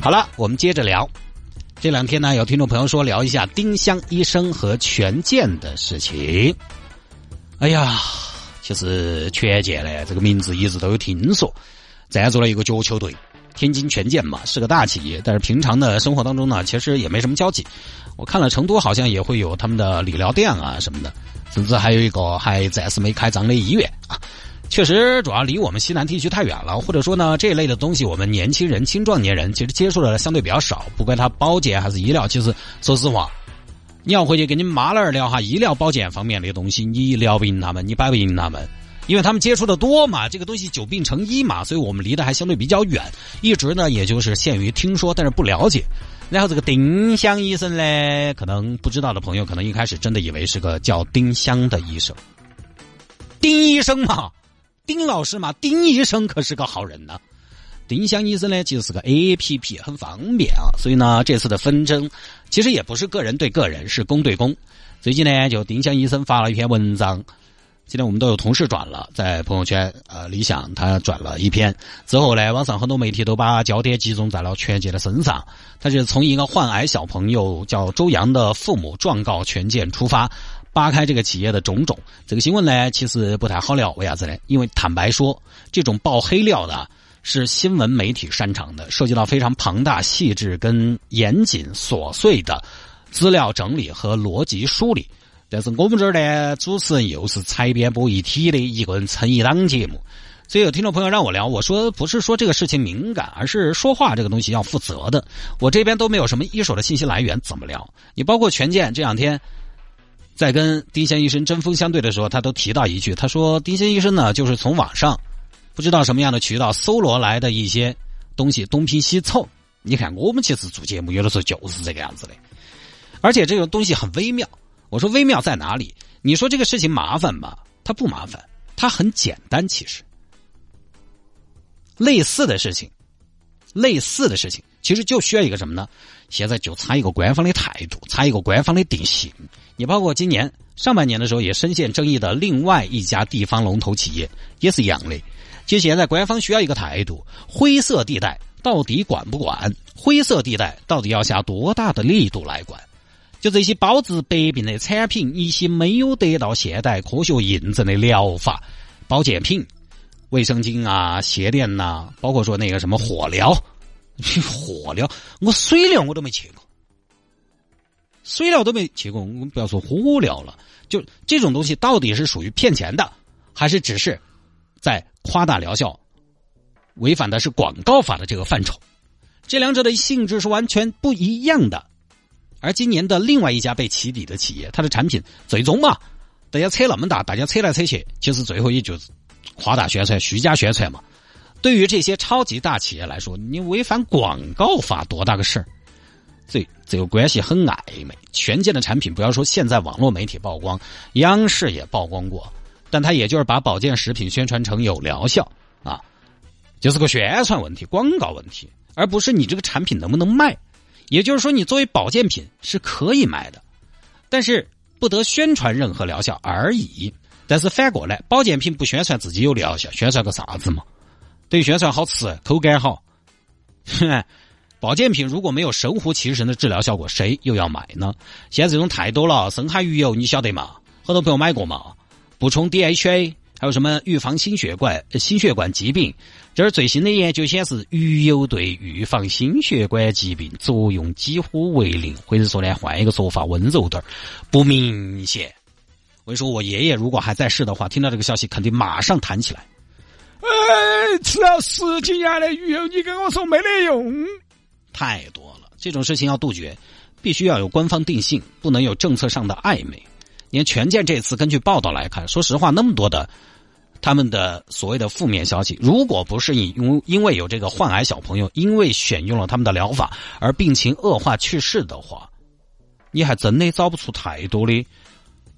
好了，我们接着聊。这两天呢，有听众朋友说聊一下丁香医生和权健的事情。哎呀，其实权健呢，这个名字一直都有听说，赞助了一个脚球队。天津权健嘛是个大企业，但是平常的生活当中呢，其实也没什么交集。我看了成都好像也会有他们的理疗店啊什么的，甚至还有一个还暂时没开张的医院啊。确实，主要离我们西南地区太远了，或者说呢，这一类的东西我们年轻人、青壮年人其实接触的相对比较少。不管它保健还是医疗，其实说实话，你要回去跟你妈老儿聊哈医疗保健方面的东西，你聊不赢他们，你摆不赢他们。因为他们接触的多嘛，这个东西久病成医嘛，所以我们离得还相对比较远，一直呢也就是限于听说，但是不了解。然后这个丁香医生呢，可能不知道的朋友，可能一开始真的以为是个叫丁香的医生。丁医生嘛，丁老师嘛，丁医生可是个好人呢。丁香医生呢，其实是个 A P P，很方便啊。所以呢，这次的纷争其实也不是个人对个人，是公对公。最近呢，就丁香医生发了一篇文章。今天我们都有同事转了，在朋友圈，呃，李想他转了一篇之后呢，网上很多媒体都把焦点集中在了权健的身上。他是从一个患癌小朋友叫周洋的父母状告权健出发，扒开这个企业的种种。这个新闻呢，其实不太好聊，为啥子呢？因为坦白说，这种爆黑料的是新闻媒体擅长的，涉及到非常庞大、细致跟严谨、琐碎的资料整理和逻辑梳理。但是我们这儿呢，主持人又是采编播一体的一个人撑一档节目，所以有听众朋友让我聊，我说不是说这个事情敏感，而是说话这个东西要负责的。我这边都没有什么一手的信息来源，怎么聊？你包括权健这两天在跟丁香医生针锋相对的时候，他都提到一句，他说丁香医生呢，就是从网上不知道什么样的渠道搜罗来的一些东西，东拼西凑。你看我们其实做节目有的时候就是这个样子的，而且这个东西很微妙。我说微妙在哪里？你说这个事情麻烦吧？它不麻烦，它很简单。其实，类似的事情，类似的事情，其实就需要一个什么呢？现在就差一个官方的态度，差一个官方的定性。你包括今年上半年的时候也深陷争议的另外一家地方龙头企业，也是一样的。就现在官方需要一个态度，灰色地带到底管不管？灰色地带到底要下多大的力度来管？就这些包治百病的产品，一些没有得到现代科学印证的疗法、保健品、卫生巾啊、鞋垫呐，包括说那个什么火疗，你火疗，我水疗我都没去过，水疗都没去过，我们不要说火疗了，就这种东西到底是属于骗钱的，还是只是在夸大疗效？违反的是广告法的这个范畴，这两者的性质是完全不一样的。而今年的另外一家被起底的企业，它的产品最终嘛，大家扯那么大，大家扯来扯去，其实最后也就是夸大宣传、虚假宣传嘛。对于这些超级大企业来说，你违反广告法多大个事儿？这这个关系很暧昧。权健的产品，不要说现在网络媒体曝光，央视也曝光过，但它也就是把保健食品宣传成有疗效啊，就是个宣传问题、广告问题，而不是你这个产品能不能卖。也就是说，你作为保健品是可以卖的，但是不得宣传任何疗效而已。但是反过来，保健品不宣传自己有疗效，宣传个啥子嘛？对，宣传好吃、口感好。保健品如果没有神乎其神的治疗效果，谁又要买呢？现在这种太多了，深海鱼油你晓得吗？很多朋友买过嘛？补充 DHA。还有什么预防心血管心血管疾病？这儿最新的研究显示，鱼油对预防心血管疾病作用几乎为零，或者说呢，换一个说法，温柔点儿，不明显。我跟你说，我爷爷如果还在世的话，听到这个消息，肯定马上弹起来。哎，吃了十几年的鱼油，你跟我说没得用？太多了，这种事情要杜绝，必须要有官方定性，不能有政策上的暧昧。你看权健这次根据报道来看，说实话，那么多的他们的所谓的负面消息，如果不是你因因为有这个患癌小朋友，因为选用了他们的疗法而病情恶化去世的话，你还真的找不出太多的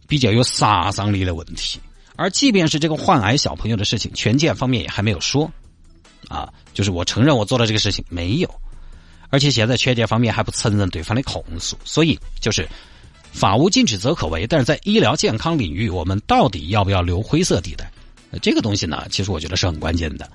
比较有杀伤力的问题。而即便是这个患癌小朋友的事情，权健方面也还没有说啊，就是我承认我做了这个事情没有，而且现在权健方面还不承认对方的控诉，所以就是。法无禁止则可为，但是在医疗健康领域，我们到底要不要留灰色地带？这个东西呢，其实我觉得是很关键的。